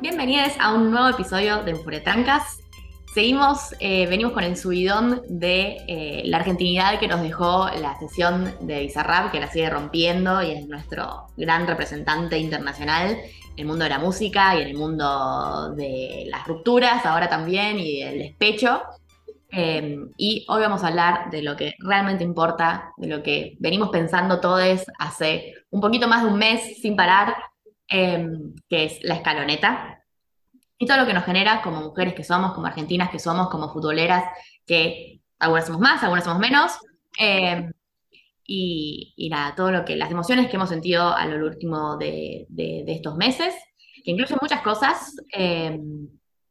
Bienvenidos a un nuevo episodio de Enfuretrancas. Seguimos, eh, venimos con el subidón de eh, la argentinidad que nos dejó la sesión de Bizarrap, que la sigue rompiendo y es nuestro gran representante internacional en el mundo de la música y en el mundo de las rupturas, ahora también, y del despecho. Eh, y hoy vamos a hablar de lo que realmente importa, de lo que venimos pensando todos hace un poquito más de un mes sin parar, que es la escaloneta y todo lo que nos genera como mujeres que somos, como argentinas que somos, como futboleras, que algunas somos más, algunas somos menos. Eh, y, nada, todo lo que, las emociones que hemos sentido a lo último de, estos meses, que incluyen muchas cosas.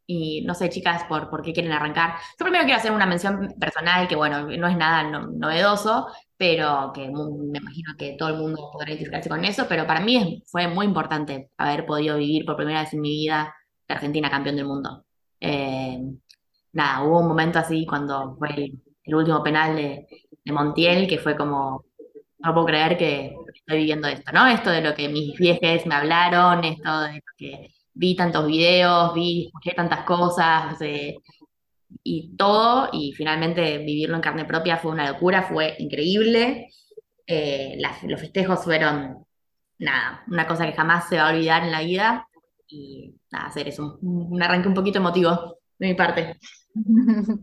Y no sé, chicas, por, por qué quieren arrancar. Yo primero quiero hacer una mención personal, que bueno, no es nada novedoso, pero que me imagino que todo el mundo podrá identificarse con eso, pero para mí fue muy importante haber podido vivir por primera vez en mi vida Argentina campeón del mundo. Eh, nada, hubo un momento así cuando fue el, último penal de, Montiel que fue como, no puedo creer que estoy viviendo esto, ¿no? Esto de lo que mis viejes me hablaron, esto de lo que vi tantos videos, vi, escuché tantas cosas, y todo, y finalmente vivirlo en carne propia fue una locura, fue increíble. Eh, los festejos fueron, nada, una cosa que jamás se va a olvidar en la vida y nada, hacer eso, un, arranque un poquito emotivo de mi parte.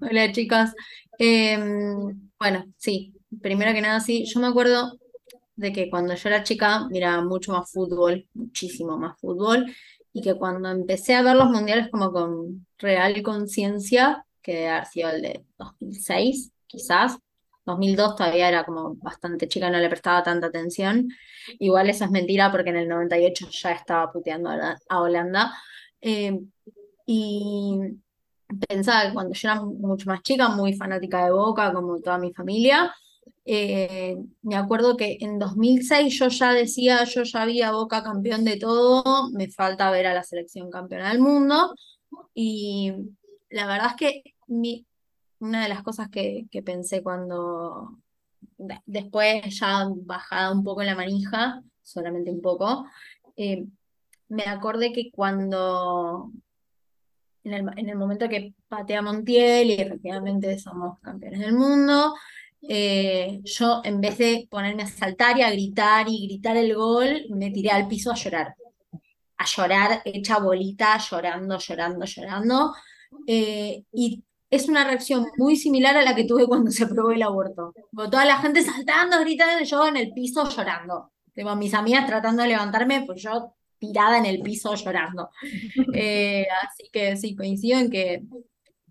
Hola chicos. Em, bueno, sí, primero que nada, sí, yo me acuerdo de que cuando yo era chica miraba mucho más fútbol, muchísimo más fútbol, y que cuando empecé a ver los mundiales como con real conciencia, que debe haber sido el de 2006, quizás, 2002 todavía era como bastante chica, no le prestaba tanta atención. Igual eso es mentira porque en el 98 ya estaba puteando a Holanda. Eh, y pensaba que cuando yo era mucho más chica, muy fanática de Boca, como toda mi familia, eh, me acuerdo que en 2006 yo ya decía, yo ya había Boca campeón de todo, me falta ver a la selección campeona del mundo. Y la verdad es que mi, una de las cosas que, pensé cuando después ya bajada un poco la manija, solamente un poco, eh, me acordé que cuando en el, momento que patea Montiel y efectivamente somos campeones del mundo, eh, yo en vez de ponerme a saltar y a gritar y gritar el gol, me tiré al piso a llorar. A llorar, hecha bolita, llorando, llorando, llorando. Eh, y es una reacción muy similar a la que tuve cuando se aprobó el aborto. toda la gente saltando, gritando, yo en el piso llorando. Tengo mis amigas tratando de levantarme, pues yo tirada en el piso llorando. Eh, así que sí, coincido en que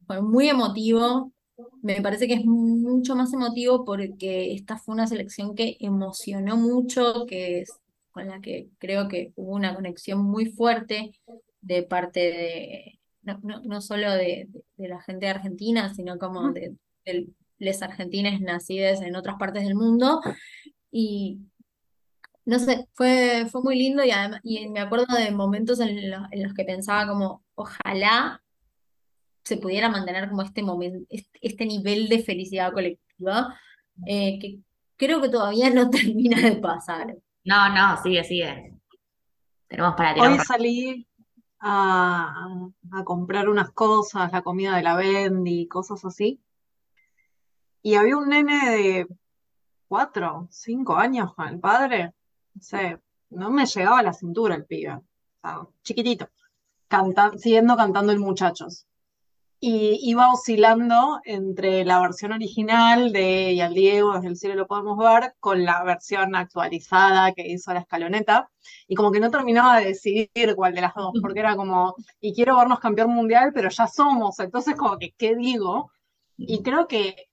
fue muy emotivo. Me parece que es mucho más emotivo porque esta fue una selección que emocionó mucho, que es con la que creo que hubo una conexión muy fuerte de parte de, no, no, solo de, la gente de Argentina, sino como de, los argentines nacidos en otras partes del mundo. Y no sé, fue, fue muy lindo y, además, y me acuerdo de momentos en, los que pensaba como, ojalá se pudiera mantener como este momento, este, nivel de felicidad colectiva, eh, que creo que todavía no termina de pasar. No, no, sigue, sigue. Tenemos para tirar. Hoy salí, a, comprar unas cosas, la comida de la Bendy, cosas así. Y había un nene de cuatro, cinco años con el padre. No sé, no me llegaba a la cintura el pibe. chiquitito. siguiendo cantando el muchachos y iba oscilando entre la versión original de Y al Diego desde el cielo lo podemos ver con la versión actualizada que hizo la escaloneta y como que no terminaba de decidir cuál de las dos, porque era como, y quiero vernos campeón mundial, pero ya somos, entonces como que, ¿qué digo? Y creo que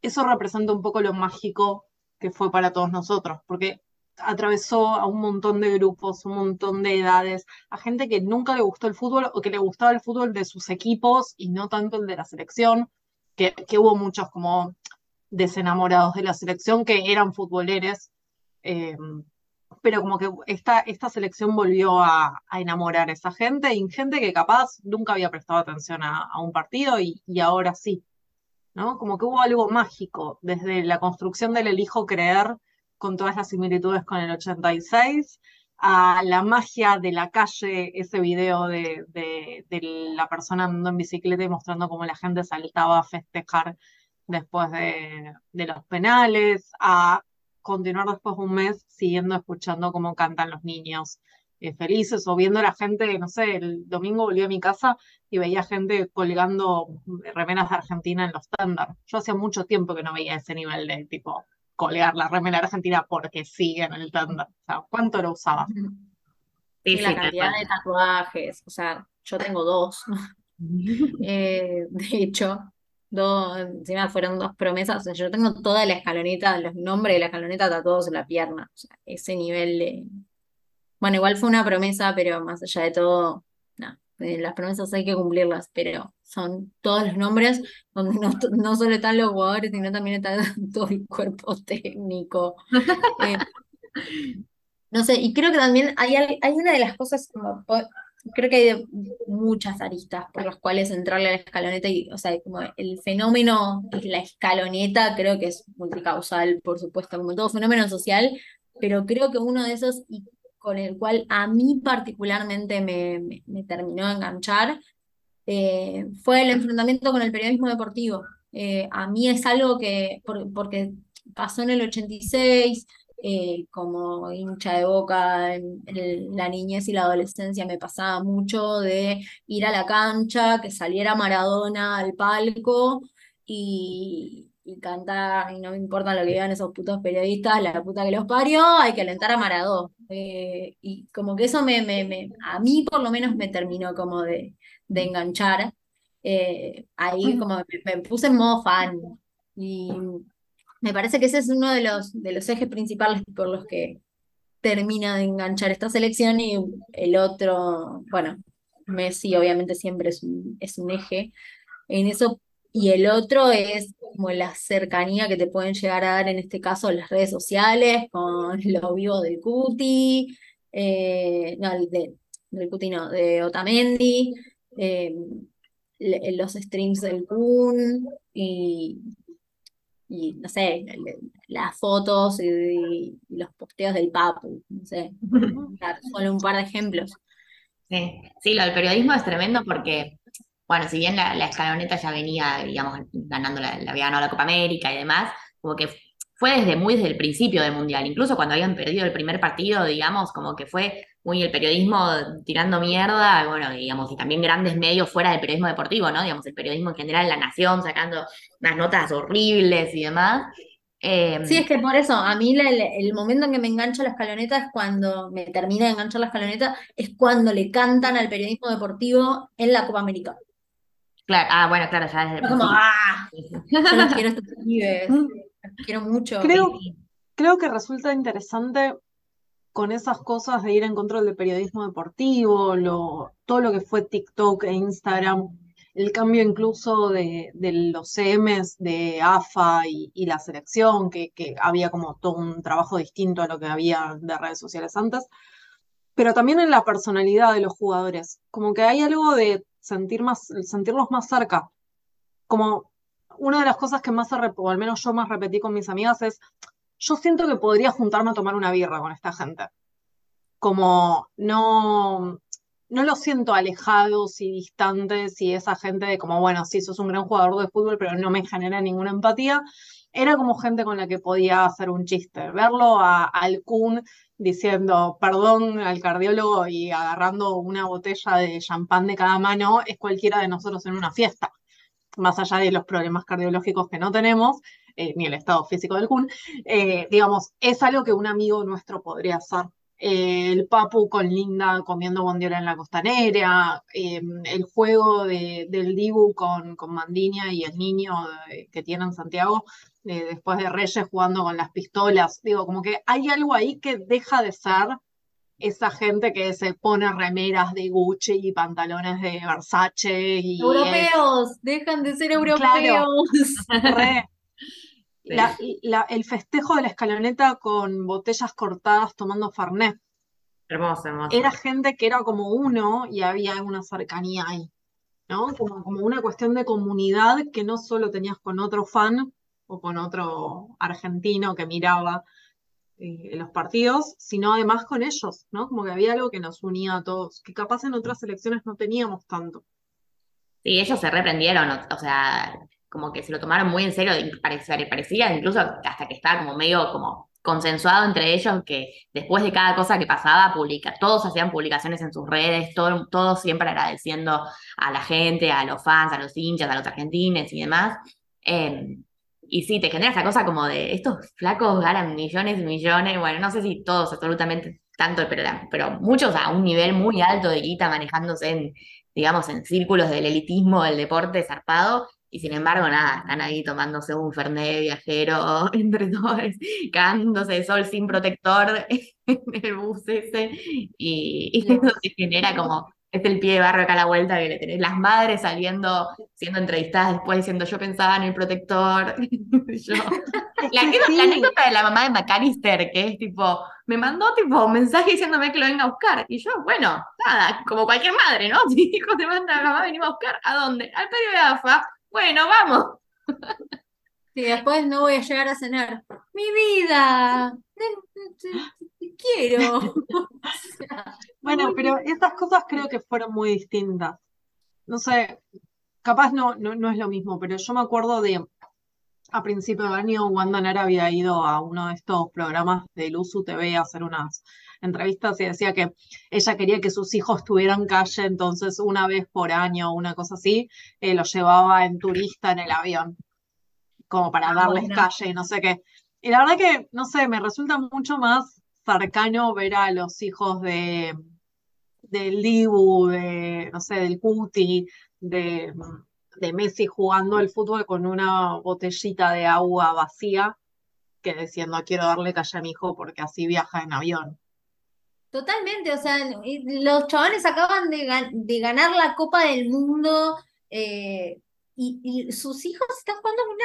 eso representa un poco lo mágico que fue para todos nosotros, porque atravesó a un montón de grupos, un montón de edades, a gente que nunca le gustó el fútbol o que le gustaba el fútbol de sus equipos y no tanto el de la selección, que, hubo muchos como desenamorados de la selección que eran futboleros. Eh, pero como que esta, esta selección volvió a, enamorar a esa gente y gente que capaz nunca había prestado atención a, un partido y, ahora sí, ¿no? Como que hubo algo mágico desde la construcción del elijo creer con todas las similitudes con el 86 a la magia de la calle, ese video de, la persona andando en bicicleta y mostrando cómo la gente saltaba a festejar después de, los penales, a continuar después de un mes siguiendo escuchando cómo cantan los niños eh, felices o viendo a la gente, no sé, el domingo volví a mi casa y veía gente colgando remeras de Argentina en los estándar. Yo hacía mucho tiempo que no veía ese nivel de tipo colgar la remera argentina porque siguen en el estándar. O sea, ¿cuánto lo usaba? Sí, la cantidad de tatuajes, o sea, yo tengo dos. Eh, de hecho, dos, encima fueron dos promesas, o sea, yo tengo toda la escaloneta, los nombres de la escaloneta tatuados en la pierna, o sea, ese nivel de... Bueno, igual fue una promesa, pero más allá de todo, no, eh, las promesas hay que cumplirlas, pero son todos los nombres donde no, no solo están los jugadores, sino también está todo el cuerpo técnico. Eh, no sé, y creo que también hay, hay una de las cosas como creo que hay muchas aristas por las cuales entrarle a la escaloneta y, o sea, como el fenómeno es la escaloneta, creo que es multicausal, por supuesto, como todo fenómeno social, pero creo que uno de esos con el cual a mí particularmente me, me, terminó de enganchar eh, fue el enfrentamiento con el periodismo deportivo. Eh, a mí es algo que, porque pasó en el 86, eh, como hincha de boca en, la niñez y la adolescencia me pasaba mucho de ir a la cancha, que saliera Maradona al palco y, cantar, y no me importa lo que digan esos putos periodistas, la puta que los parió, hay que alentar a Maradona. Y como que eso me, me, a mí por lo menos me terminó como de, de enganchar. Eh, ahí como me, me, puse en modo fan. Y me parece que ese es uno de los, de los ejes principales por los que termina de enganchar esta selección y el otro, bueno, Messi obviamente siempre es un, es un eje en eso, y el otro es como la cercanía que te pueden llegar a dar en este caso las redes sociales, con lo vivo del Cuti, eh, no, de, del Cuti no, de Otamendi, eh, los streams del Kun, y y no sé, las fotos y, los posteos del Papu, no sé, solo un par de ejemplos. Sí, sí, lo del periodismo es tremendo porque, bueno, si bien la, escaloneta ya venía, digamos, ganando la, la, había ganado la Copa América y demás, como que fue desde muy desde el principio del Mundial, incluso cuando habían perdido el primer partido, digamos, como que fue muy el periodismo tirando mierda, bueno, digamos, y también grandes medios fuera del periodismo deportivo, ¿no? Digamos, el periodismo en general, La Nación, sacando unas notas horribles y demás. Em, sí, es que por eso, a mí el, momento en que me engancha la escaloneta es cuando me termina de enganchar la escaloneta, es cuando le cantan al periodismo deportivo en la Copa América. Claro, ah, bueno, claro, ya desde el como, ¡ah! Yo quiero estos pibes, quiero mucho. Creo, creo que resulta interesante con esas cosas de ir en control del periodismo deportivo, lo, todo lo que fue TikTok e Instagram, el cambio incluso de, los CMs de AFA y, la selección, que, había como todo un trabajo distinto a lo que había de redes sociales antes, pero también en la personalidad de los jugadores, como que hay algo de sentir más, sentirlos más cerca, como una de las cosas que más, o al menos yo más repetí con mis amigas es, yo siento que podría juntarme a tomar una birra con esta gente. Como no, no los siento alejados y distantes y esa gente de como, bueno, sí, sos un gran jugador de fútbol, pero no me genera ninguna empatía. Era como gente con la que podía hacer un chiste. Verlo a, al Kun diciendo perdón al cardiólogo y agarrando una botella de champán de cada mano es cualquiera de nosotros en una fiesta. Más allá de los problemas cardiológicos que no tenemos, eh, ni el estado físico del Kun, eh, digamos, es algo que un amigo nuestro podría hacer. Eh, el Papu con Linda comiendo bondiola en la costanera, el juego de, del Dibu con, con Mandinia y el niño que tiene en Santiago, después de Reyes jugando con las pistolas, digo, como que hay algo ahí que deja de ser esa gente que se pone remeras de Gucci y pantalones de Versace y europeos, dejan de ser europeos. La- la- el festejo de la escaloneta con botellas cortadas tomando Fernet. Hermoso, hermoso. Era gente que era como uno y había una cercanía ahí, ¿no? Como, como una cuestión de comunidad que no solo tenías con otro fan o con otro argentino que miraba eh, los partidos, sino además con ellos, ¿no? Como que había algo que nos unía a todos, que capaz en otras elecciones no teníamos tanto. Sí, ellos se reprendieron, o sea, como que se lo tomaron muy en serio, parecía, incluso hasta que estaba como medio como consensuado entre ellos que después de cada cosa que pasaba, publica, todos hacían publicaciones en sus redes, todo, todos siempre agradeciendo a la gente, a los fans, a los hinchas, a los argentines y demás. Eh, y sí, te genera esa cosa como de estos flacos ganan millones y millones, bueno, no sé si todos absolutamente tanto, pero, pero muchos a un nivel muy alto de guita manejándose en, digamos, en círculos del elitismo del deporte zarpado, y sin embargo, nada, están ahí tomándose un fernet viajero entre todos, cagándose de sol sin protector en el bus ese, y, y eso se genera como, es el pie de barro acá a la vuelta que le tenés, las madres saliendo, siendo entrevistadas después diciendo yo pensaba en el protector, yo, la, anécdota- sí. la anécdota de la mamá de McAllister, que es tipo, me mandó tipo un mensaje diciéndome que lo venga a buscar. Y yo, bueno, nada, como cualquier madre, ¿no? Si hijo te manda a mamá, venimos a buscar, ¿a dónde? Al predio de AFA. Bueno, vamos. Y después no voy a llegar a cenar. Mi vida, te, te- te quiero. O sea, Bueno, pero esas cosas creo que fueron muy distintas. No sé, capaz no, no, no es lo mismo, pero yo me acuerdo de a principio de año Wanda Nara había ido a uno de estos programas de Luzu TV a hacer unas entrevistas y decía que ella quería que sus hijos tuvieran calle, entonces una vez por año, una cosa así, eh, los llevaba en turista en el avión, como para Ah, darles bueno. calle y no sé qué. Y la verdad que, no sé, me resulta mucho más cercano ver a los hijos de del Dibu, de, no sé, del Cuti, de, de Messi jugando al fútbol con una botellita de agua vacía, que diciendo quiero darle calle a mi hijo porque así viaja en avión. Totalmente, o sea, los chavales acaban de, gan- de ganar la Copa del Mundo eh, y, sus hijos están jugando una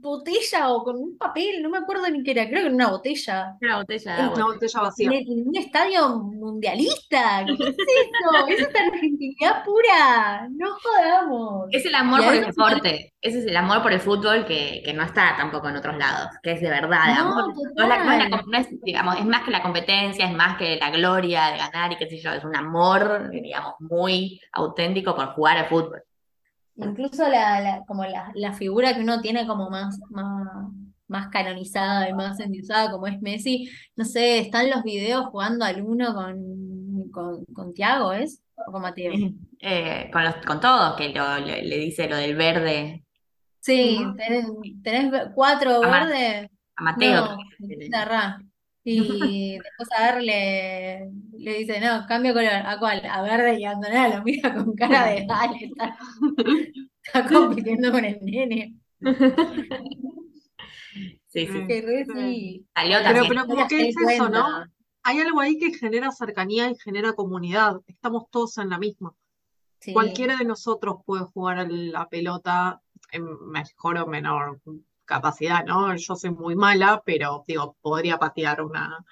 botella o con un papel, no me acuerdo ni qué era, creo que en una botella. Una botella agua. Una botella vacía. en un estadio mundialista. ¿Qué es eso? Eso es argentinidad pura. No jodamos. Es el amor Y por el deporte, ese es el amor por el fútbol que, que no está tampoco en otros lados, que es de verdad, No, amor. No es, la- no es la total. com- no es, digamos, es más que la competencia, es más que la gloria de ganar y qué sé yo, es un amor, digamos, muy auténtico por jugar al fútbol. Incluso la, la- como la, la figura que uno tiene como más, más, más canonizada y más endiosada como es Messi, no sé, están los videos jugando al uno con, con, con Thiago, ¿es? O con Mateo. Eh, con, los, con todos, que lo- le, le dice lo del verde Sí, tenés, tenés cuatro verdes. a Mateo. No. Y después a ver le, le dice, no, cambio color. ¿A cuál? A verde y Antonella lo mira con cara de dale, está, está compitiendo con el nene. Sí, sí. Que re sí. Salió Pero, también. pero como que es eso, ¿no? Hay algo ahí que genera cercanía y genera comunidad. Estamos todos en la misma. Sí. Cualquiera de nosotros puede jugar a la pelota en mejor o menor capacidad, ¿no? Yo soy muy mala, pero digo, podría patear una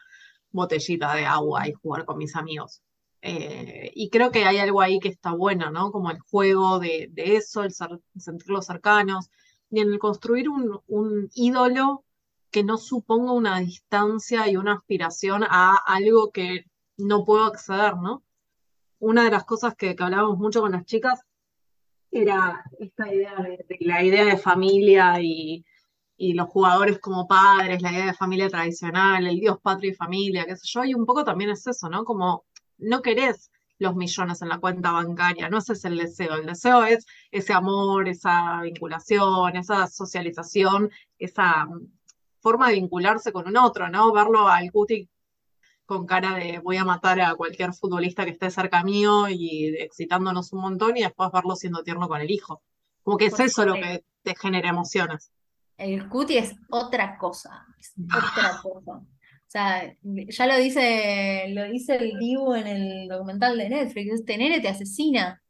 botellita de agua y jugar con mis amigos. Eh, y creo que hay algo ahí que está bueno, ¿no? Como el juego de, eso, el cer- sentirlos cercanos, y en el construir un, ídolo que no suponga una distancia y una aspiración a algo que no puedo acceder, ¿no? Una de las cosas que, hablábamos mucho con las chicas era esta idea de, de la idea de familia y, y los jugadores como padres, la idea de familia tradicional, el Dios, patria y familia, qué sé yo, y un poco también es eso, ¿no? Como no querés los millones en la cuenta bancaria, no ese es el deseo, el deseo es ese amor, esa vinculación, esa socialización, esa mm, forma de vincularse con un otro, ¿no? Verlo al Cuti con cara de voy a matar a cualquier futbolista que esté cerca mío y excitándonos un montón y después verlo siendo tierno con el hijo. Como que es eso lo que te genera emociones. El cuti es otra cosa, es otra cosa. O sea, ya lo dice, lo dice el Dibu en el documental de Netflix, este nene te asesina.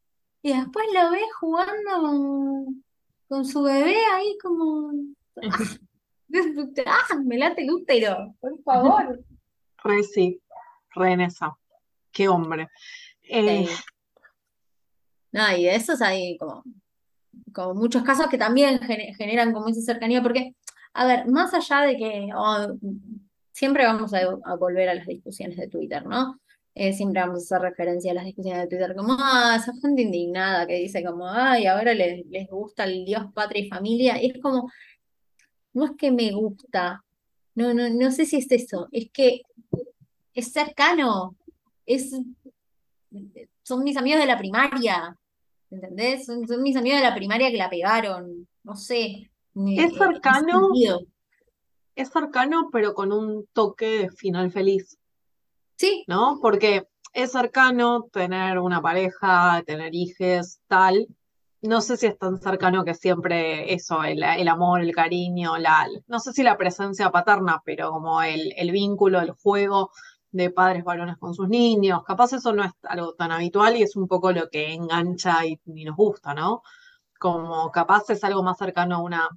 Y después lo ves jugando con, con su bebé ahí como... ¡Ah! ¡Ah! Me late el útero, por favor. Re sí, re en esa. Qué hombre. Eh, Sí. No, y de esos hay como, como muchos casos que también gene- generan como esa cercanía, porque, a ver, más allá de que oh, siempre vamos a, a volver a las discusiones de Twitter, ¿no? Eh, siempre vamos a hacer referencia a las discusiones de Twitter, como, ah, esa gente indignada que dice como, ay, ahora les, les gusta el Dios, patria y familia, y es como, no es que me gusta, no, no, no sé si es eso, es que es cercano, es, son mis amigos de la primaria, ¿entendés? Son, son mis amigos de la primaria que la pegaron, no sé, es cercano, es cercano, pero con un toque de final feliz, Sí, ¿no? Porque es cercano tener una pareja, tener hijos, tal. No sé si es tan cercano que siempre eso, el, el amor, el cariño, la, no sé si la presencia paterna, pero como el, el vínculo, el juego de padres varones con sus niños. Capaz eso no es algo tan habitual y es un poco lo que engancha y, nos gusta, ¿no? Como capaz es algo más cercano a una,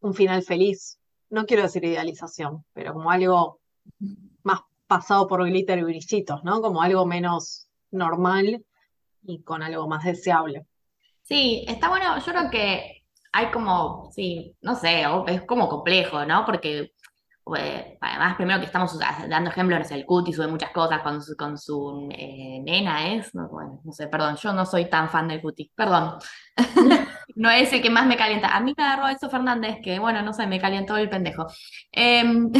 un final feliz. No quiero decir idealización, pero como algo más pasado por glitter y brillitos, ¿no? Como algo menos normal y con algo más deseable. Sí, está bueno, yo creo que hay como, sí, no sé, es como complejo, ¿no? Porque eh, además primero que estamos dando ejemplos, no sé, el Cuti sube muchas cosas con su, con su eh, nena, ¿es? No, bueno, no sé, perdón, yo no soy tan fan del Cuti, perdón. No es el que más me calienta. A mí me agarró eso Fernández, que bueno, no sé, me calientó el pendejo. Em,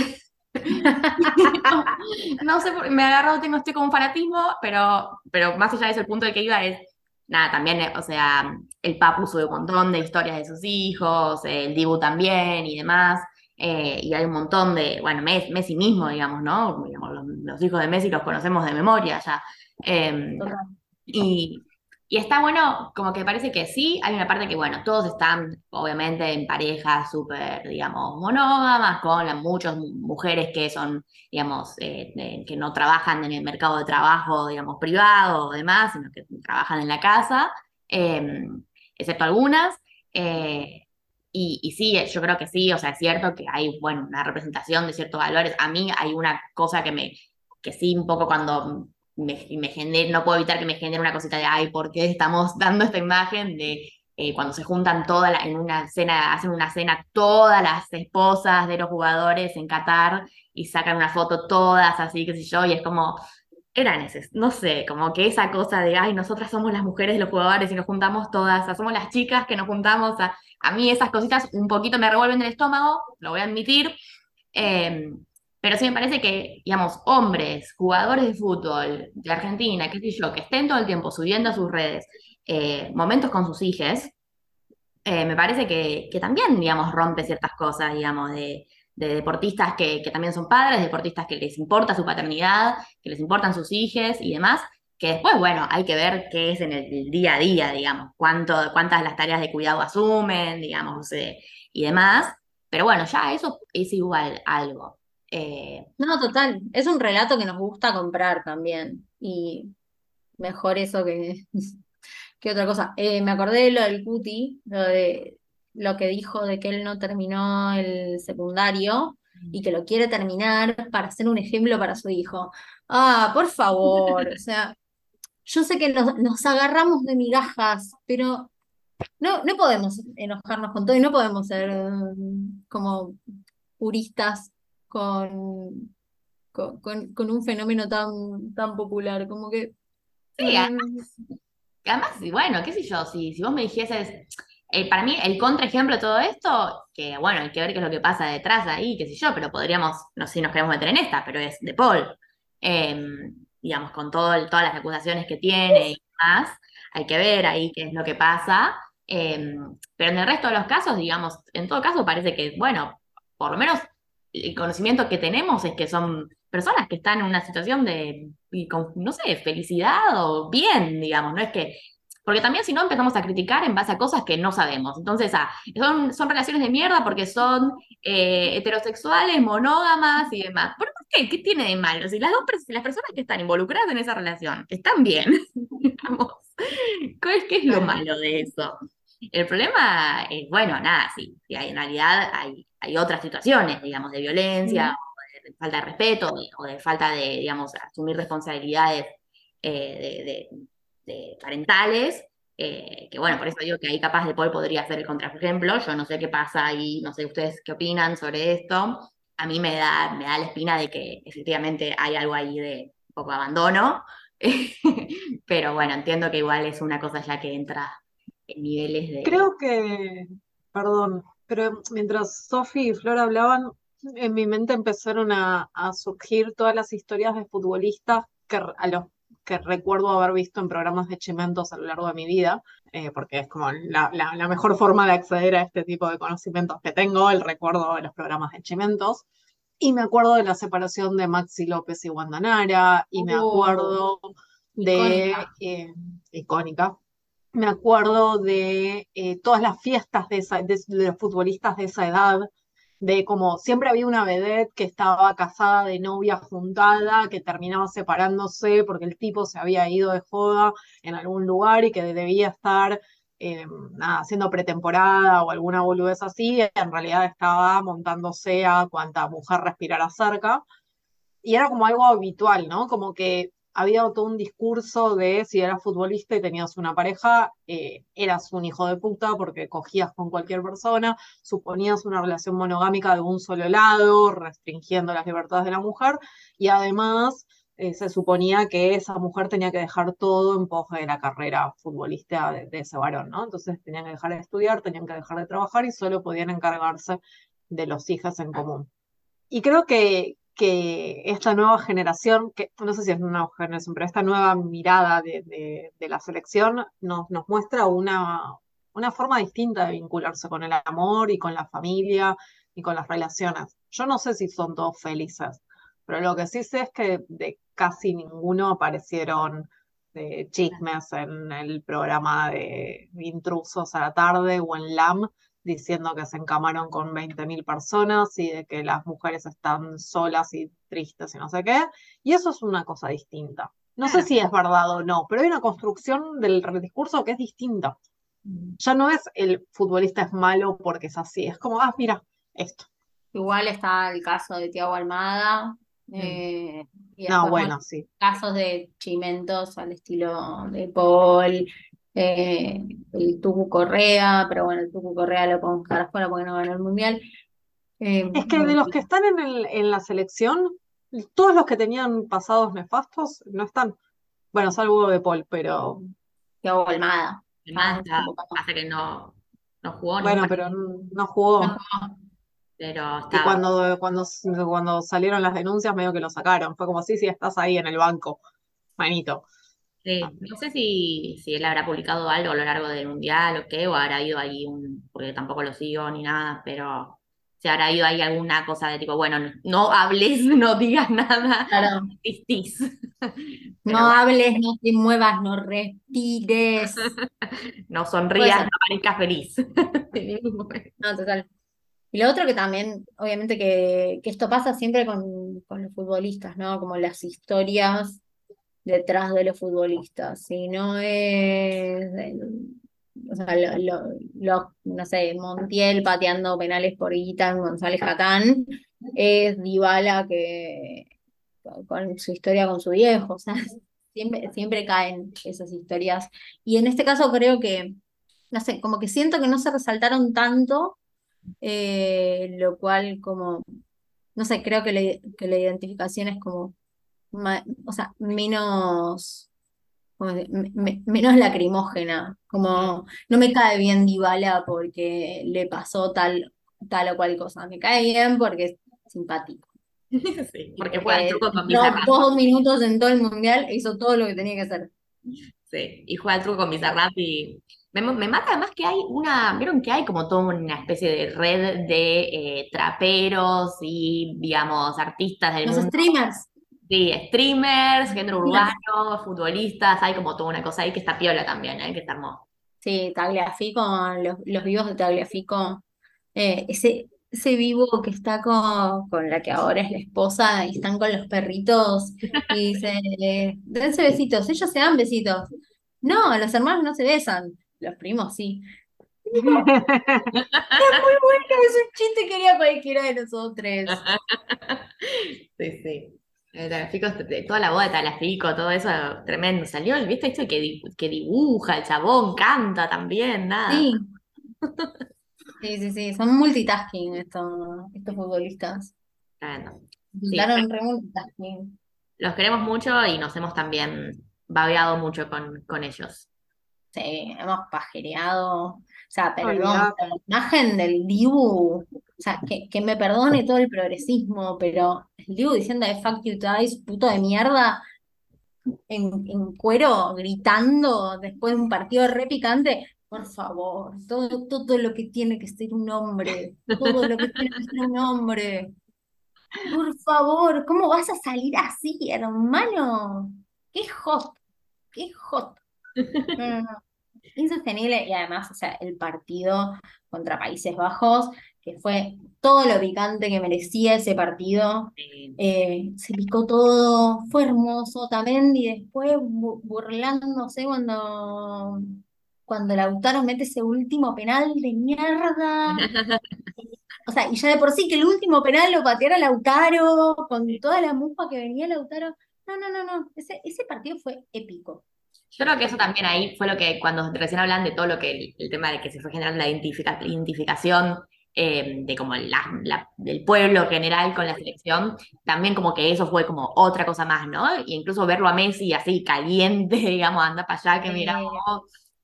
no, sé, me agarró, tengo, estoy como un fanatismo, pero, pero más allá de eso, el punto del que iba es, nada, también, eh, o sea, el Papu sube un montón de historias de sus hijos, el Dibu también y demás, eh, y hay un montón de, bueno, Messi, Messi mismo, digamos, ¿no? Digamos, los, los hijos de Messi los conocemos de memoria ya. Em, total. y, y está bueno, como que parece que sí, hay una parte que, bueno, todos están obviamente en parejas súper, digamos, monógamas, con las muchas mujeres que son, digamos, eh, eh, que no trabajan en el mercado de trabajo, digamos, privado o demás, sino que trabajan en la casa, eh, excepto algunas. eh, y, sí, yo creo que sí, o sea, es cierto que hay, bueno, una representación de ciertos valores. A mí hay una cosa que me, que sí, un poco cuando me, me genera, no puedo evitar que me genere una cosita de, ay, ¿por qué estamos dando esta imagen de eh, cuando se juntan todas en una cena, hacen una cena todas las esposas de los jugadores en Qatar y sacan una foto todas así, qué sé yo, y es como, era neces no sé, como que esa cosa de, ay, nosotras somos las mujeres de los jugadores y nos juntamos todas, somos las chicas que nos juntamos, a, a mí esas cositas un poquito me revuelven el estómago, lo voy a admitir, eh, pero sí me parece que, digamos, hombres, jugadores de fútbol de Argentina, qué sé yo, que estén todo el tiempo subiendo a sus redes eh, momentos con sus hijes, eh, me parece que, que también, digamos, rompe ciertas cosas, digamos, de, de deportistas que, que también son padres, deportistas que les importa su paternidad, que les importan sus hijes y demás, que después, bueno, hay que ver qué es en el, el día a día, digamos, cuánto, cuántas las tareas de cuidado asumen, digamos, eh, y demás. Pero bueno, ya eso es igual algo. Eh, No, total, es un relato que nos gusta comprar también, y mejor eso que, que otra cosa. Eh, me acordé de lo del Cuti, lo de lo que dijo de que él no terminó el secundario y que lo quiere terminar para ser un ejemplo para su hijo. Ah, por favor, o sea, yo sé que nos, nos agarramos de migajas, pero no, no podemos enojarnos con todo y no podemos ser mm, como puristas con, con, con- con un fenómeno tan, tan popular, como que... sí, mm, Además, bueno, qué sé yo, si, si vos me dijeses, eh, para mí el contraejemplo de todo esto, que bueno, hay que ver qué es lo que pasa detrás ahí, qué sé yo, pero podríamos, no sé si nos queremos meter en esta, pero es de Paul, Eh, digamos, con todo, todas las acusaciones que tiene y demás, hay que ver ahí qué es lo que pasa, Eh, pero en el resto de los casos, digamos, en todo caso parece que, bueno, por lo menos el conocimiento que tenemos es que son personas que están en una situación de, no sé, felicidad o bien, digamos, no es que, porque también si no empezamos a criticar en base a cosas que no sabemos. Entonces, ah, son, son relaciones de mierda porque son eh, heterosexuales, monógamas y demás. ¿Por qué? ¿Qué tiene de malo? Si las dos las personas que están involucradas en esa relación están bien, digamos, ¿qué es, lo malo de eso? El problema es, bueno, nada, sí, hay, en realidad hay, hay otras situaciones, digamos, de violencia, o de, falta de respeto, o de falta de, digamos, asumir responsabilidades eh, de, parentales, eh, que bueno, por eso digo que ahí capaz de Paul podría ser el contraejemplo, yo no sé qué pasa ahí, no sé ustedes qué opinan sobre esto, a mí me da, me da la espina de que efectivamente hay algo ahí de un poco abandono, pero bueno, entiendo que igual es una cosa ya que entra en niveles de... Creo que, perdón, pero mientras Sofi y Flor hablaban, en mi mente empezaron a, surgir todas las historias de futbolistas que, a los que recuerdo haber visto en programas de chimentos a lo largo de mi vida, eh, porque es como la, mejor forma de acceder a este tipo de conocimientos que tengo, el recuerdo de los programas de chimentos. Y me acuerdo de la separación de Maxi López y Wanda Nara, y me oh, acuerdo de eh, icónica. Me acuerdo de eh, todas las fiestas de, de, los futbolistas de esa edad, de como siempre había una vedette que estaba casada de novia juntada, que terminaba separándose porque el tipo se había ido de joda en algún lugar y que debía estar eh, haciendo pretemporada o alguna boludez así, en realidad estaba montándose a cuanta mujer respirara cerca. Y era como algo habitual, ¿no? Como que había todo un discurso de si eras futbolista y tenías una pareja, eh, eras un hijo de puta porque cogías con cualquier persona, suponías una relación monogámica de un solo lado, restringiendo las libertades de la mujer, y además eh, se suponía que esa mujer tenía que dejar todo en pos de la carrera futbolista de, ese varón, ¿no? Entonces tenían que dejar de estudiar, tenían que dejar de trabajar y solo podían encargarse de los hijos en común. Y creo que, que esta nueva generación, que no sé si es una nueva generación, pero esta nueva mirada de, la selección nos, muestra una, forma distinta de vincularse con el amor y con la familia y con las relaciones. Yo no sé si son todos felices, pero lo que sí sé es que de casi ninguno aparecieron de chismes en el programa de intrusos a la tarde o en LAM diciendo que se encamaron con 20.000 personas y de que las mujeres están solas y tristes y no sé qué. Y eso es una cosa distinta. No sé si es verdad o no, pero hay una construcción del discurso que es distinta. Mm. Ya no es el futbolista es malo porque es así, es como, ah, mira, esto. Igual está el caso de Tiago Almada. Mm. Eh, no, bueno, sí. Casos de chimentos al estilo de Paul, eh, el Tucu Correa, pero bueno, el Tucu Correa lo podemos dejar afuera porque no ganó el Mundial. Eh, es que de los que están en, el, en la selección, todos los que tenían pasados nefastos no están. Bueno, salvo de Paul, pero. Thiago Almada. Almada, pasa que no, no jugó. Bueno, pero no jugó. Pero Y cuando, cuando, cuando salieron las denuncias, medio que lo sacaron. Fue como, sí, sí, estás ahí en el banco, manito. Sí, no sé si, si él habrá publicado algo a lo largo del mundial o qué, o habrá ido ahí un, porque tampoco lo sigo ni nada, pero si habrá ido ahí alguna cosa de tipo, bueno, no, hables, no digas nada, claro. no hables, no te muevas, no respires. no sonrías, no parezcas feliz. no, total. Y lo otro que también, obviamente que, que esto pasa siempre con, con los futbolistas, ¿no? Como las historias detrás de los futbolistas, si no es, o sea, lo, no sé, Montiel pateando penales por Guita González Catán, es Dybala que con su historia con su viejo, o sea, siempre, siempre caen esas historias. Y en este caso creo que, no sé, como que siento que no se resaltaron tanto, eh, lo cual como, no sé, creo que la identificación es como o sea, menos, menos lacrimógena, como no me cae bien Dybala porque le pasó tal, tal o cual cosa, me cae bien porque es simpático. Sí, porque fue al truco con Bizarrap. Dos minutos en todo el mundial hizo todo lo que tenía que hacer. Sí, y juega al truco con Bizarrap y me, me, mata además que hay una, vieron que hay como toda una especie de red de eh, traperos y, digamos, artistas del Los streamers. Sí, streamers, género urbano, futbolistas, hay como toda una cosa ahí que está piola también, ¿eh? que está hermoso. Sí, Tagliafico, los, los vivos de Tagliafico, eh, ese, ese vivo que está con, con la que ahora es la esposa y están con los perritos y dice, dense besitos, ellos se dan besitos. No, los hermanos no se besan, los primos sí. Es muy bueno, es un chiste que haría cualquiera de nosotros. Sí, sí. Talafico, de- toda la boda de Talafico, todo eso tremendo. Salió, ¿viste esto que, di- que dibuja, el chabón, canta también, nada. Sí. Sí, sí, sí, son multitasking estos, estos futbolistas. Re multitasking. Los queremos mucho y nos hemos también babeado mucho con, con ellos. Sí, hemos pajereado. O sea, perdón, Olvídate. la imagen del Dibu, o sea, que, que me perdone todo el progresismo, pero el Dibu diciendo de fuck you guys, puto de mierda, en, en cuero, gritando después de un partido re picante. Por favor, todo, todo lo que tiene que ser un hombre, todo lo que tiene que ser un hombre. Por favor, ¿cómo vas a salir así, hermano? Qué hot, qué hot. No, no, no. Insostenible y además, o sea, el partido contra Países Bajos, que fue todo lo picante que merecía ese partido, Eh, eh, se picó todo, fue hermoso también y después bu- burlándose cuando, cuando Lautaro mete ese último penal de mierda. O sea, y ya de por sí que el último penal lo pateara Lautaro, con toda la mufa que venía Lautaro. No, no, no, no. Ese, ese partido fue épico. Yo creo que eso también ahí fue lo que cuando recién hablan de todo lo que el, el tema de que se fue generando la identifica- la identificación eh, de como la, la- del pueblo general con la selección, también como que eso fue como otra cosa más, ¿no? Y incluso verlo a Messi así caliente, digamos, anda para allá, que mira,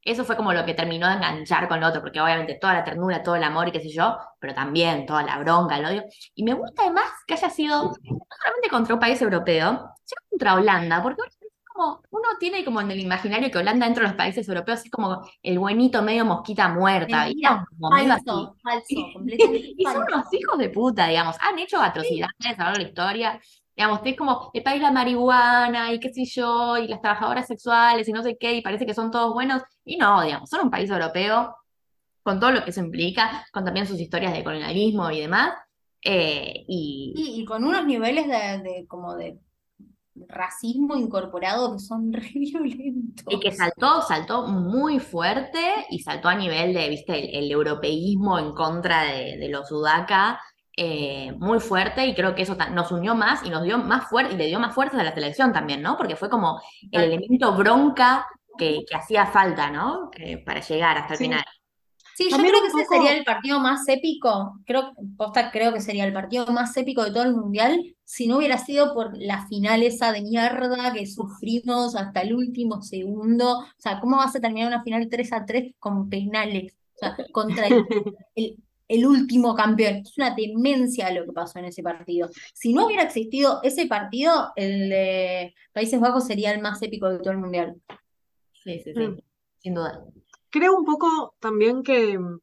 eso fue como lo que terminó de enganchar con lo otro, porque obviamente toda la ternura, todo el amor y qué sé yo, pero también toda la bronca, el odio. Y me gusta además que haya sido no solamente contra un país europeo, sino contra Holanda, porque como, uno tiene como en el imaginario que Holanda dentro de los países europeos es como el buenito medio mosquita muerta, así. falso, falso, completamente Y son unos hijos de puta, digamos, han hecho atrocidades a lo largo de la historia. Digamos, es como el país de la marihuana y qué sé yo, y las trabajadoras sexuales y no sé qué, y parece que son todos buenos. Y no, digamos, son un país europeo con todo lo que eso implica, con también sus historias de colonialismo y demás. eh, y, Y, y con unos niveles de, de como de racismo incorporado que son re violentos. Y que saltó, saltó muy fuerte y saltó a nivel de, viste, el, el europeísmo en contra de, de los sudaca, eh, muy fuerte y creo que eso nos unió más y nos dio más fuerte y le dio más fuerza a la selección también, ¿no? Porque fue como el elemento bronca que, que hacía falta, ¿no? Que para llegar hasta el Sí. final. Sí, yo creo que ese sería el partido más épico, creo, posta, creo que sería el partido más épico de todo el mundial, si no hubiera sido por la final esa de mierda que sufrimos hasta el último segundo. O sea, ¿cómo vas a terminar una final 3 a 3 con penales? O sea, contra el, el- el último campeón. Es una demencia lo que pasó en ese partido. Si no hubiera existido ese partido, el de Países Bajos sería el más épico de todo el mundial. Sí, sí, sí, Mm. sin duda. Creo un poco también que mm,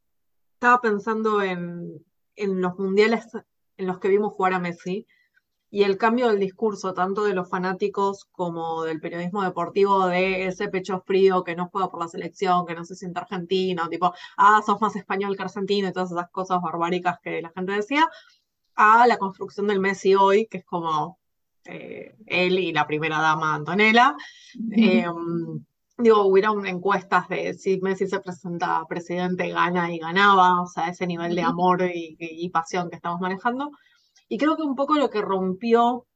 estaba pensando en, en los mundiales en los que vimos jugar a Messi y el cambio del discurso, tanto de los fanáticos como del periodismo deportivo, de ese pecho frío que no juega por la selección, que no se siente argentino, tipo, ah, sos más español que argentino y todas esas cosas barbáricas que la gente decía, a la construcción del Messi hoy, que es como eh, él y la primera dama Antonella. Eh, digo, hubieron encuestas de si Messi se presenta presidente, gana y ganaba, o sea, ese nivel de amor y, y pasión que estamos manejando. Y creo que un poco lo que rompió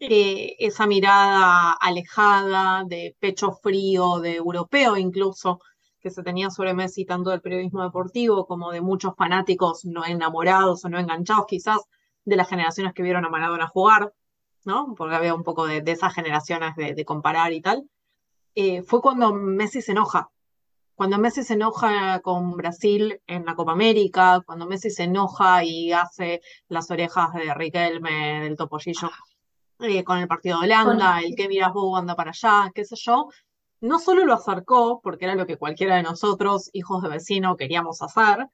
eh, esa mirada alejada, de pecho frío, de europeo incluso, que se tenía sobre Messi, tanto del periodismo deportivo como de muchos fanáticos no enamorados o no enganchados, quizás de las generaciones que vieron a Maradona jugar, ¿no? Porque había un poco de, de esas generaciones de, de comparar y tal. Eh, fue cuando Messi se enoja. Cuando Messi se enoja con Brasil en la Copa América, cuando Messi se enoja y hace las orejas de Riquelme, del Topollillo, eh, con el partido de Holanda, el que miras vos anda para allá, qué sé yo, no solo lo acercó, porque era lo que cualquiera de nosotros, hijos de vecino, queríamos hacer,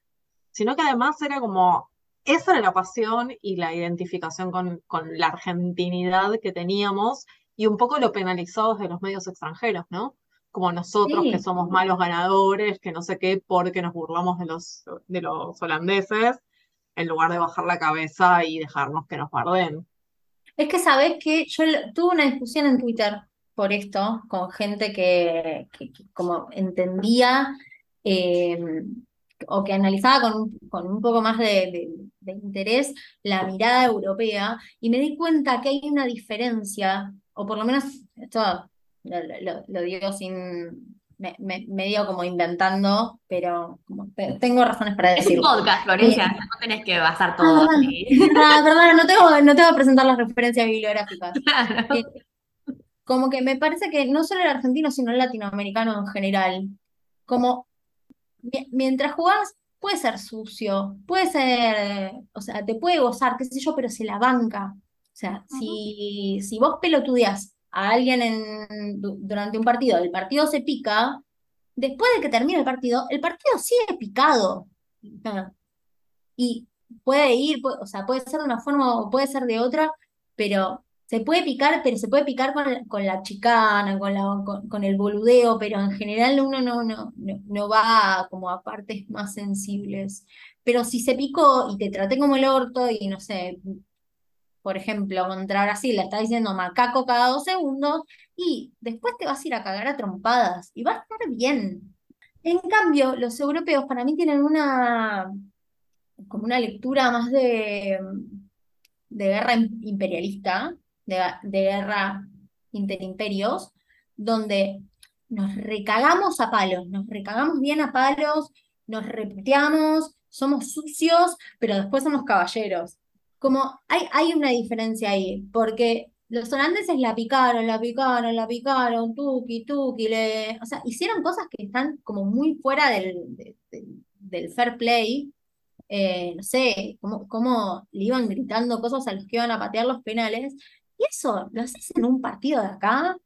sino que además era como, esa era la pasión y la identificación con, con la argentinidad que teníamos y un poco lo penalizados de los medios extranjeros, ¿no? Como nosotros Sí. que somos malos ganadores, que no sé qué, porque nos burlamos de los, de los holandeses, en lugar de bajar la cabeza y dejarnos que nos barden. Es que sabes que yo tuve una discusión en Twitter por esto, con gente que, que- que como entendía eh, o que analizaba con, un- con un poco más de, de- de interés la mirada europea y me di cuenta que hay una diferencia, o por lo menos esto lo, lo- lo digo sin, me, me- medio como inventando, pero como tengo razones para Es un decirlo. podcast, Florencia, Eh, no tenés que basar Ah, todo. Ah, perdón, no tengo, no tengo que presentar las referencias bibliográficas. Claro. Eh, como que me parece que no solo el argentino, sino el latinoamericano en general, como mi- mientras jugás, puede ser sucio, puede ser, o sea, te puede gozar, qué sé yo, pero se la banca. O sea, si, si vos pelotudeás a alguien en, du- durante un partido, el partido se pica, después de que termine el partido, el partido sigue picado. Y puede ir, o sea, puede ser de una forma o puede ser de otra, pero se puede picar, pero se puede picar con la, con la chicana, con la, con, con el boludeo, pero en general uno no, no, no, no va como a partes más sensibles. Pero si se picó y te traté como el orto y no sé, por ejemplo, contra Brasil le está diciendo macaco cada dos segundos y después te vas a ir a cagar a trompadas y va a estar bien. En cambio, los europeos para mí tienen una, como una lectura más de, de guerra im- imperialista, de, de guerra interimperios, donde nos recagamos a palos, nos recagamos bien a palos, nos reputeamos, somos sucios, pero después somos caballeros. Como hay, hay una diferencia ahí, porque los holandeses la picaron, la picaron, la picaron, tuki, tuki, le, o sea, hicieron cosas que están como muy fuera del, de- de- del fair play, eh, no sé, cómo, cómo le iban gritando cosas a los que iban a patear los penales, y eso lo haces en un partido de acá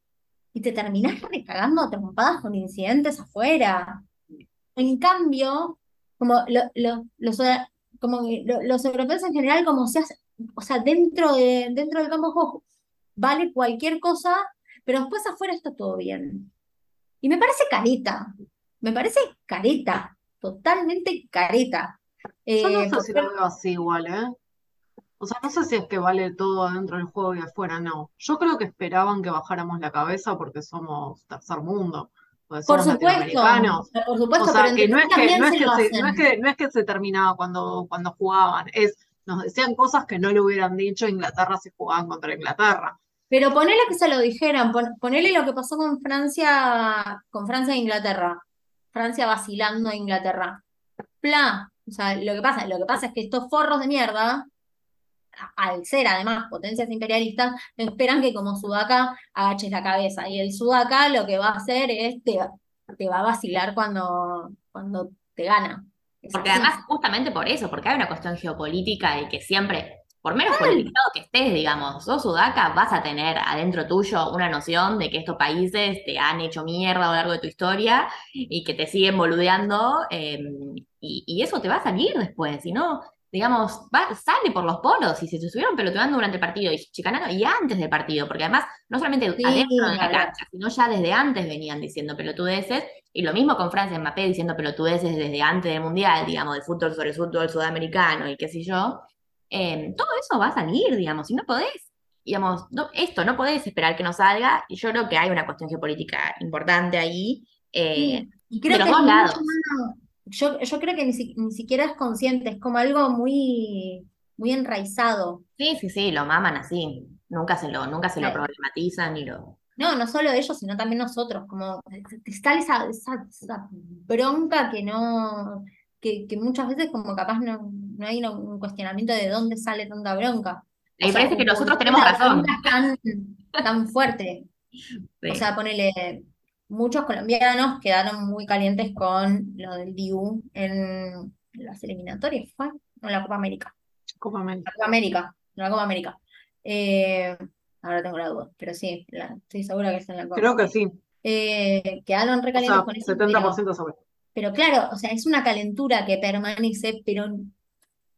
y te terminás recagando trompadas con incidentes afuera. En cambio, como lo- lo- los, como que lo- los europeos en general, como se hace, o sea, dentro de, dentro del campo de juego vale cualquier cosa, pero después afuera está todo bien. Y me parece careta, me parece careta, totalmente careta. Yo no Eh, sé si lo veo así igual, ¿eh? O sea, no sé si es que vale todo adentro del juego y afuera, no. Yo creo que esperaban que bajáramos la cabeza porque somos tercer mundo, por supuesto, por O supuesto, sea, pero que no es que, no es se que se, no es que, no es que se terminaba cuando, cuando jugaban, es, nos decían cosas que no le hubieran dicho Inglaterra si jugaban contra Inglaterra. Pero ponele que se lo dijeran, pon- ponele lo que pasó con Francia, con Francia e Inglaterra. Francia vacilando a Inglaterra. Pla. O sea, lo que pasa, lo que pasa es que estos forros de mierda, al ser además potencias imperialistas, esperan que como Sudaca agaches la cabeza. Y el Sudaca lo que va a hacer es te, va- te va a vacilar cuando, cuando te gana. Porque además, justamente por eso, porque hay una cuestión geopolítica y que siempre, por menos politizado que estés, digamos, sos sudaca, vas a tener adentro tuyo una noción de que estos países te han hecho mierda a lo largo de tu historia y que te siguen boludeando, eh, y, y eso te va a salir después, si no, digamos, va- sale por los poros y se estuvieron pelotudeando durante el partido y chicanando y antes del partido, porque además, no solamente Sí, adentro de la cancha, sino ya desde antes venían diciendo pelotudeces y lo mismo con Francia Mbappé diciendo pelotudeces desde antes del Mundial, digamos, de fútbol sobre fútbol sudamericano y qué sé yo. Eh, todo eso va a salir, digamos, y no podés, digamos, no- esto no podés esperar que no salga, y yo creo que hay una cuestión geopolítica importante ahí. eh, Sí, y creo de los que dos lados. Yo, yo creo que ni, si- ni siquiera es consciente, es como algo muy, muy enraizado. sí, sí, sí, lo maman así. Nunca se lo, nunca se lo problematizan ni lo. No, no solo ellos, sino también nosotros, como está esa, esa, esa bronca que no, que, que muchas veces como capaz no, no hay un cuestionamiento de dónde sale tanta bronca. Sea, diferencia es que nosotros tenemos razón. tan, tan fuerte. O sea, ponele, muchos colombianos quedaron muy calientes con lo del Dibu en las eliminatorias, ¿fue? O en la Copa América. Copa América. La Copa América, en la Copa América. Eh, ahora tengo la duda, pero sí, la- estoy segura que es en la Copa Creo que sí. Eh, quedaron re O calientes sea, con eso, pero, 70% sobre. pero claro, o sea, es una calentura que permanece, pero,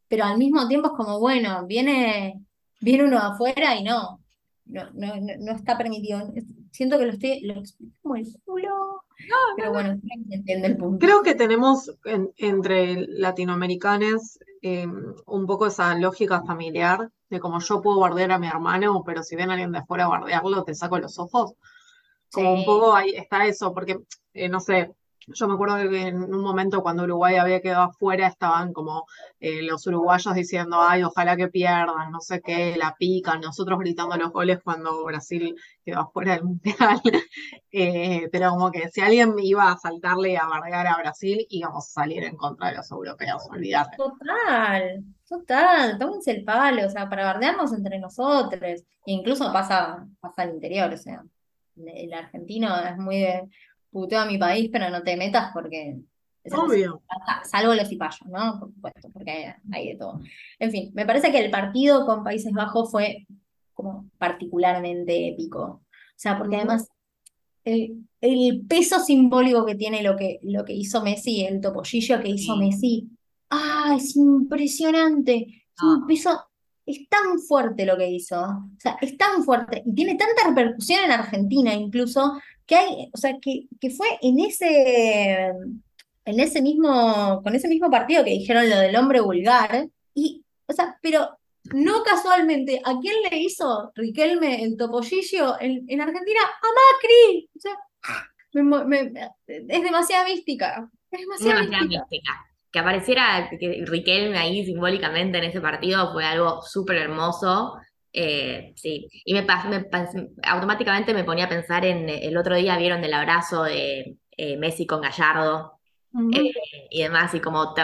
pero al mismo tiempo es como, bueno, viene, viene uno afuera y no, no, no, no, no está permitido. Siento que lo estoy, lo explico como el culo, pero bueno, se entiende el punto. Creo que tenemos en- entre latinoamericanos eh, un poco esa lógica familiar de como yo puedo bardear a mi hermano, pero si ven a alguien de afuera a bardearlo, te saco los ojos. Como un poco ahí está eso, porque eh, no sé, Yo me acuerdo que en un momento cuando Uruguay había quedado afuera estaban como eh, los uruguayos diciendo, ay, ojalá que pierdan, no sé qué, la pican, nosotros gritando los goles cuando Brasil quedó afuera del Mundial. Eh, pero como que si alguien iba a saltarle y a bardear a Brasil, íbamos a salir en contra de los europeos, olvídate. Total, total, tómense el palo, o sea, para bardearnos entre nosotros. Incluso pasa, pasa al interior, o sea, el argentino es muy de puteo a mi país, pero no te metas porque Obvio. Salvo los cipayos, ¿no? Por supuesto, porque hay, de todo. En fin, me parece que el partido con Países Bajos fue como particularmente épico. O sea, porque además el, peso simbólico que tiene lo que, lo que hizo Messi, el topollillo que hizo Messi, ¡ah! Es impresionante. Es un ah. peso, es tan fuerte lo que hizo. O sea, es tan fuerte y tiene tanta repercusión en Argentina incluso, que hay, o sea, que, que fue en ese en ese mismo, con ese mismo partido que dijeron lo del hombre vulgar, y, o sea, pero no casualmente, ¿a quién le hizo Riquelme el topollillo en, en Argentina? ¡A Macri! O sea, es demasiada mística. Es demasiada, mística. Que apareciera Riquelme ahí simbólicamente en ese partido fue algo súper hermoso. Eh, sí, y me, me, automáticamente me ponía a pensar en el otro día, vieron del abrazo de eh, Messi con Gallardo, eh, y demás, y como,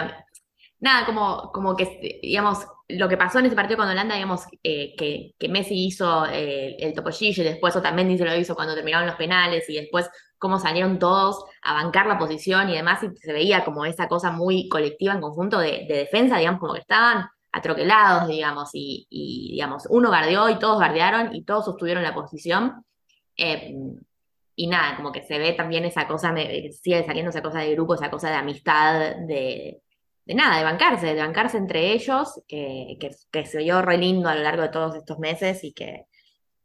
nada, como, como que, digamos, lo que pasó en ese partido con Holanda, digamos, eh, que, que, Messi hizo eh, el topollillo y después también se lo hizo cuando terminaron los penales y después cómo salieron todos a bancar la posición y demás, y se veía como esa cosa muy colectiva en conjunto de, defensa, digamos, como que estaban atroquelados, digamos, y, digamos, uno guardió y todos guardiaron y todos sostuvieron la posición. Y nada, como que se ve también esa cosa, me, sigue saliendo esa cosa de grupo, esa cosa de amistad, de, de nada, de bancarse, de bancarse entre ellos, que, que, se vio re lindo a lo largo de todos estos meses y que,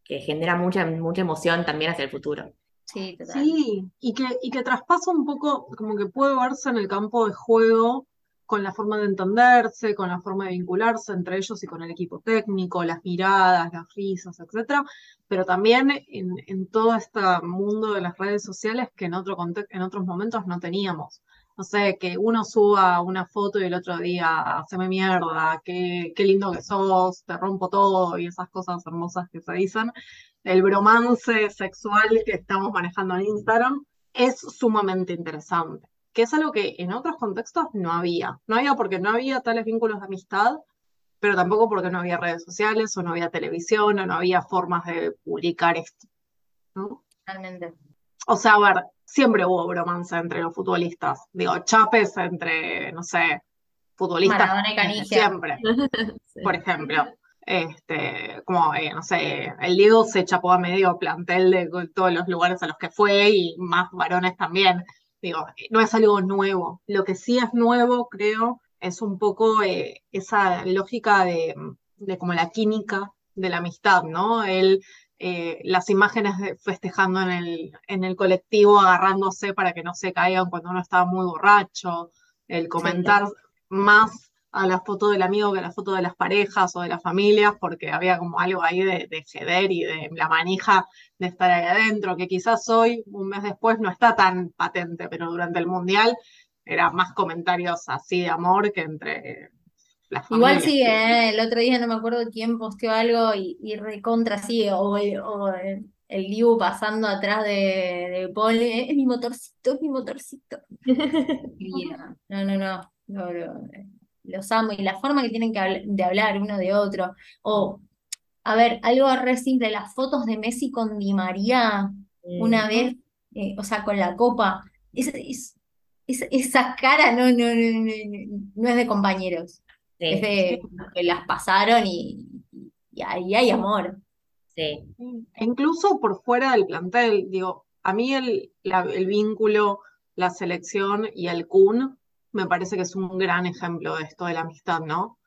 que genera mucha, mucha emoción también hacia el futuro. Sí, Sí, y que, y que traspasa un poco, como que puede verse en el campo de juego con la forma de entenderse, con la forma de vincularse entre ellos y con el equipo técnico, las miradas, las risas, etcétera, pero también en, todo este mundo de las redes sociales que en, otro en otros momentos no teníamos. No sé, que uno suba una foto y el otro día se me mierda, qué, qué lindo que sos, te rompo todo y esas cosas hermosas que se dicen. El bromance sexual que estamos manejando en Instagram es sumamente interesante que es algo que en otros contextos no había. No había porque no había tales vínculos de amistad, pero tampoco porque no había redes sociales o no había televisión o no había formas de publicar esto. ¿no? Realmente. O sea, a ver, siempre hubo bromance entre los futbolistas. Digo, chapes entre, no sé, futbolistas. Siempre. Por ejemplo. Este, como, eh, no sé, el Diego se chapó a medio plantel de todos los lugares a los que fue y más varones también. Digo, no es algo nuevo. Lo que sí es nuevo, creo, es un poco eh, esa lógica de, como la química de la amistad, ¿no? El, eh, las imágenes festejando en el, en el colectivo, agarrándose para que no se caigan cuando uno estaba muy borracho, el comentar más a la foto del amigo que a la foto de las parejas o de las familias, porque había como algo ahí de, de ceder y de la manija de estar ahí adentro, que quizás hoy, un mes después, no está tan patente, pero durante el Mundial era más comentarios así de amor que entre Igual sí, ¿eh? el otro día no me acuerdo quién posteó algo y, y recontra sí, o, o el, el pasando atrás de, de Paul, es mi motorcito, es mi motorcito. no, no, no, no, no los amo, y la forma que tienen que de hablar uno de otro. O, a ver, algo re simple, las fotos de Messi con Di María una vez, eh, o sea, con la copa. esa cara no, no, no, es de compañeros. Es de que las pasaron y, ahí hay amor. Sí. E incluso por fuera del plantel, digo, a mí el, el vínculo, la selección y el Kun me parece que es un gran ejemplo de esto de la amistad, ¿no?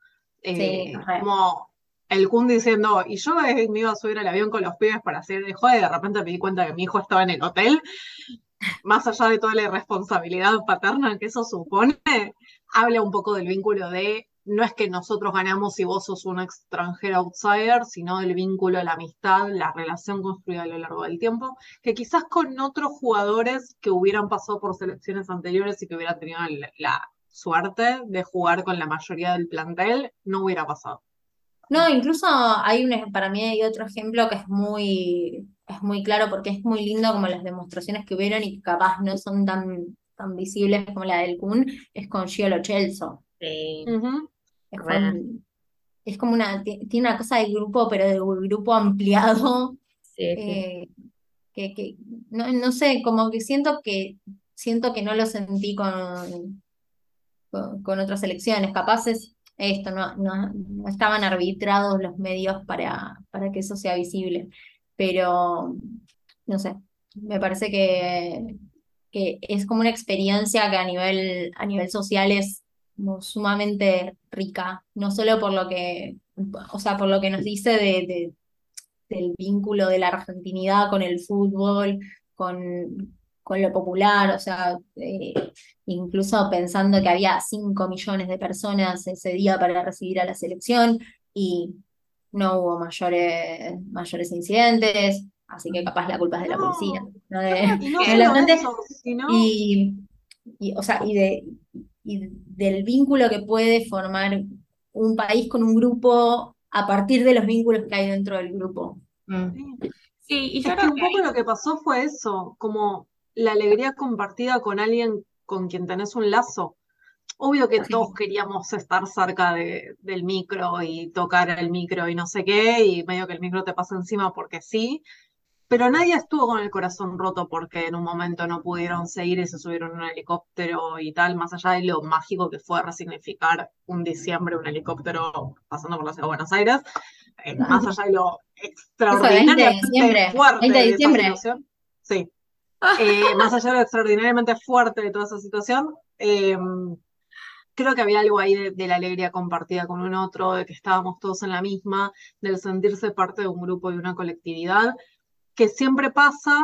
Eh, como el Kun diciendo, y yo me iba a subir al avión con los pibes para hacer de joder, y de repente me di cuenta que mi hijo estaba en el hotel, más allá de toda la irresponsabilidad paterna que eso supone, habla un poco del vínculo de no es que nosotros ganamos si vos sos un extranjero outsider, sino el vínculo, la amistad, la relación construida a lo largo del tiempo, que quizás con otros jugadores que hubieran pasado por selecciones anteriores y que hubieran tenido la, suerte de jugar con la mayoría del plantel, no hubiera pasado. No, incluso hay un, para mí hay otro ejemplo que es muy, es muy claro porque es muy lindo como las demostraciones que hubieron y que capaz no son tan, tan visibles como la del Kun, es con Gio Chelso. Sí. Es, como una, tiene una cosa de grupo, pero de grupo ampliado. Eh, que, no, no, sé, como que siento que siento que no lo sentí con, con, otras elecciones. Capaces esto, no, no, estaban arbitrados los medios para, para que eso sea visible. Pero no sé, me parece que, que es como una experiencia que a nivel, a nivel social es sumamente rica, no solo por lo que, o sea, por lo que nos dice de, del vínculo de la argentinidad con el fútbol, con, con lo popular, o sea, eh, incluso pensando que había 5 millones de personas ese día para recibir a la selección y no hubo mayores, mayores incidentes, así que capaz la culpa es de la policía. y, y, o sea, y de, y del vínculo que puede formar un país con un grupo a partir de los vínculos que hay dentro del grupo. Mm. Sí, y yo creo que un poco lo que pasó fue eso, como la alegría compartida con alguien con quien tenés un lazo. Obvio que todos queríamos estar cerca de, del micro y tocar el micro y no sé qué, y medio que el micro te pasa encima porque sí, pero nadie estuvo con el corazón roto porque en un momento no pudieron seguir y se subieron en un helicóptero y tal, más allá de lo mágico que fue resignificar un diciembre un helicóptero pasando por la ciudad de Buenos Aires, eh, más allá de lo extraordinariamente fuerte de, esa. Sí. Eh, más allá de lo extraordinariamente fuerte de toda esa situación, em, creo que había algo ahí de, de, la alegría compartida con un otro, de que estábamos todos en la misma, del sentirse parte de un grupo y una colectividad, que siempre pasa,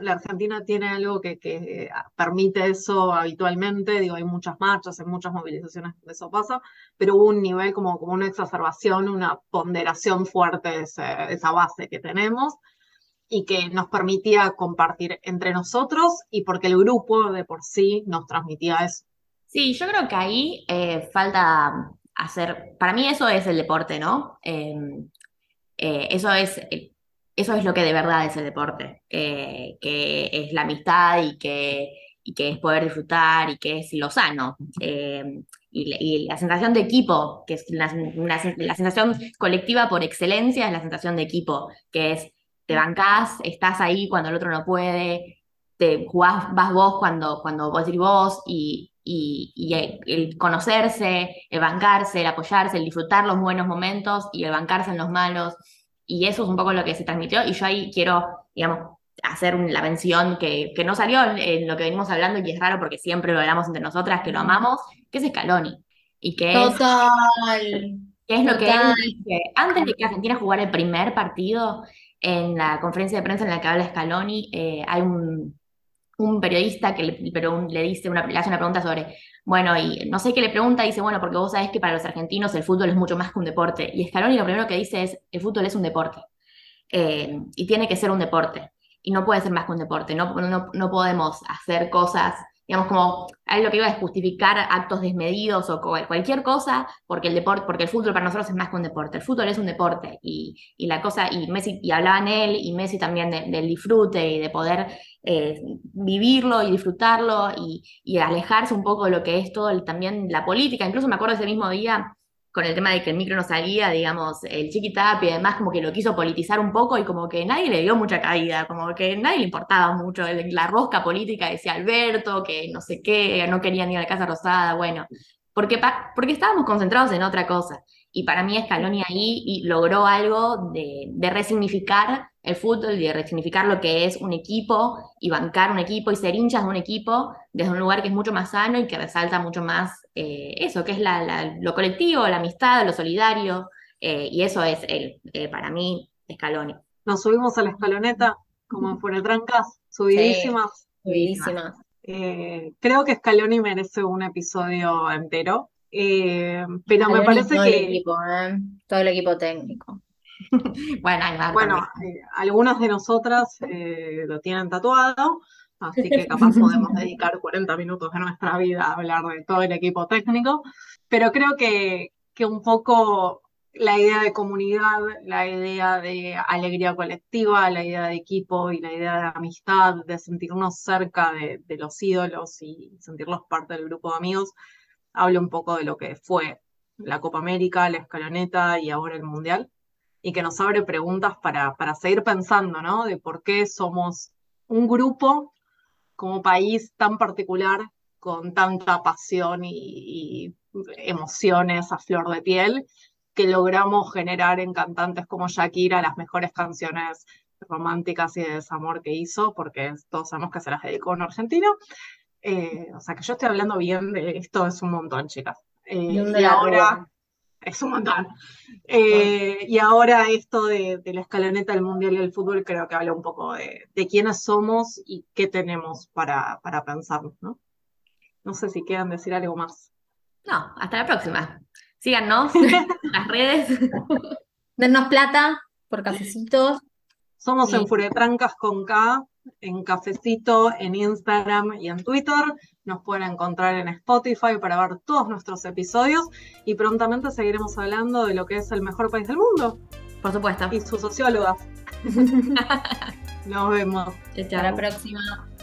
la Argentina tiene algo que, que, permite eso habitualmente, digo, hay muchas marchas, hay muchas movilizaciones eso pasa, pero hubo un nivel como, como una exacerbación, una ponderación fuerte de, esa base que tenemos y que nos permitía compartir entre nosotros y porque el grupo de por sí nos transmitía eso. Sí, yo creo que ahí eh, falta hacer, para mí eso es el deporte, ¿no? Em, eh, eso es eso es lo que de verdad es el deporte, eh, que es la amistad y que, es poder disfrutar y que es lo sano. Eh, y, la sensación de equipo, que es la, sensación colectiva por excelencia, es la sensación de equipo, que es te bancás, estás ahí cuando el otro no puede, te jugás, vas vos cuando, cuando vos decís vos, y, el conocerse, el bancarse, el apoyarse, el disfrutar los buenos momentos y el bancarse en los malos y eso es un poco lo que se transmitió y yo ahí quiero, digamos, hacer la mención que, que no salió en lo que venimos hablando y que es raro porque siempre lo hablamos entre nosotras, que lo amamos, que es Scaloni. Y que Total. es, lo que él dice. Antes de que Argentina jugara el primer partido, en la conferencia de prensa en la que habla Scaloni, eh, hay un, un periodista que le, le dice una, le hace una pregunta sobre bueno, y no sé qué le pregunta, dice, bueno, porque vos sabés que para los argentinos el fútbol es mucho más que un deporte. Y Scaloni lo primero que dice es, el fútbol es un deporte. Eh, y tiene que ser un deporte. Y no puede ser más que un deporte. No, no, no podemos hacer cosas digamos, como ahí lo que iba a justificar actos desmedidos o cualquier cosa, porque el deporte, porque el fútbol para nosotros es más que un deporte. El fútbol es un deporte y, y la cosa, y Messi, y hablaban él y Messi también del disfrute y de poder eh, vivirlo y disfrutarlo y, y, alejarse un poco de lo que es todo también la política. Incluso me acuerdo ese mismo día con el tema de que el micro no salía, digamos, el chiquitap además como que lo quiso politizar un poco y como que nadie le dio mucha caída, como que nadie le importaba mucho la rosca política, decía Alberto, que no sé qué, no quería ni a la Casa Rosada, bueno, porque, porque estábamos concentrados en otra cosa. Y para mí Scaloni ahí y logró algo de, de resignificar el fútbol y de resignificar lo que es un equipo y bancar un equipo y ser hinchas de un equipo desde un lugar que es mucho más sano y que resalta mucho más eh, eso, que es lo colectivo, la amistad, lo solidario, eh, y eso es el, eh, para mí Scaloni. Nos subimos a la escaloneta como en Trancas, subidísimas. subidísimas. creo que Scaloni merece un episodio entero. Pero me Scaloni parece todo el que, equipo, ¿eh? Todo el equipo técnico. Bueno, algunas de nosotras lo tienen tatuado, así que capaz podemos dedicar 40 minutos de nuestra vida a hablar de todo el equipo técnico, pero creo que, que un poco la idea de comunidad, la idea de alegría colectiva, la idea de equipo y la idea de amistad, de sentirnos cerca de, los ídolos y sentirlos parte del grupo de amigos, habla un poco de lo que fue la Copa América, la escaloneta y ahora el Mundial, y que nos abre preguntas para, para seguir pensando, ¿no? De por qué somos un grupo como país tan particular, con tanta pasión y, y emociones a flor de piel, que logramos generar en cantantes como Shakira las mejores canciones románticas y de desamor que hizo, porque todos sabemos que se las dedicó a un argentino. Eh, o sea que yo estoy hablando bien de esto, es un montón, chicas. Eh, Y ahora. Es un montón. Eh, y ahora esto de, de la escaloneta del Mundial y del fútbol creo que habla un poco de, de quiénes somos y qué tenemos para, para pensarnos, ¿no? No sé si quieran decir algo más. No, hasta la próxima. Síganos en las redes. Dennos plata por cafecitos. Somos Sí. en Furetrancas con K, en Cafecito, en Instagram y en Twitter. Nos pueden encontrar en Spotify para ver todos nuestros episodios y prontamente seguiremos hablando de lo que es el mejor país del mundo Por supuesto. y sus sociólogas. Nos vemos. Hasta la próxima.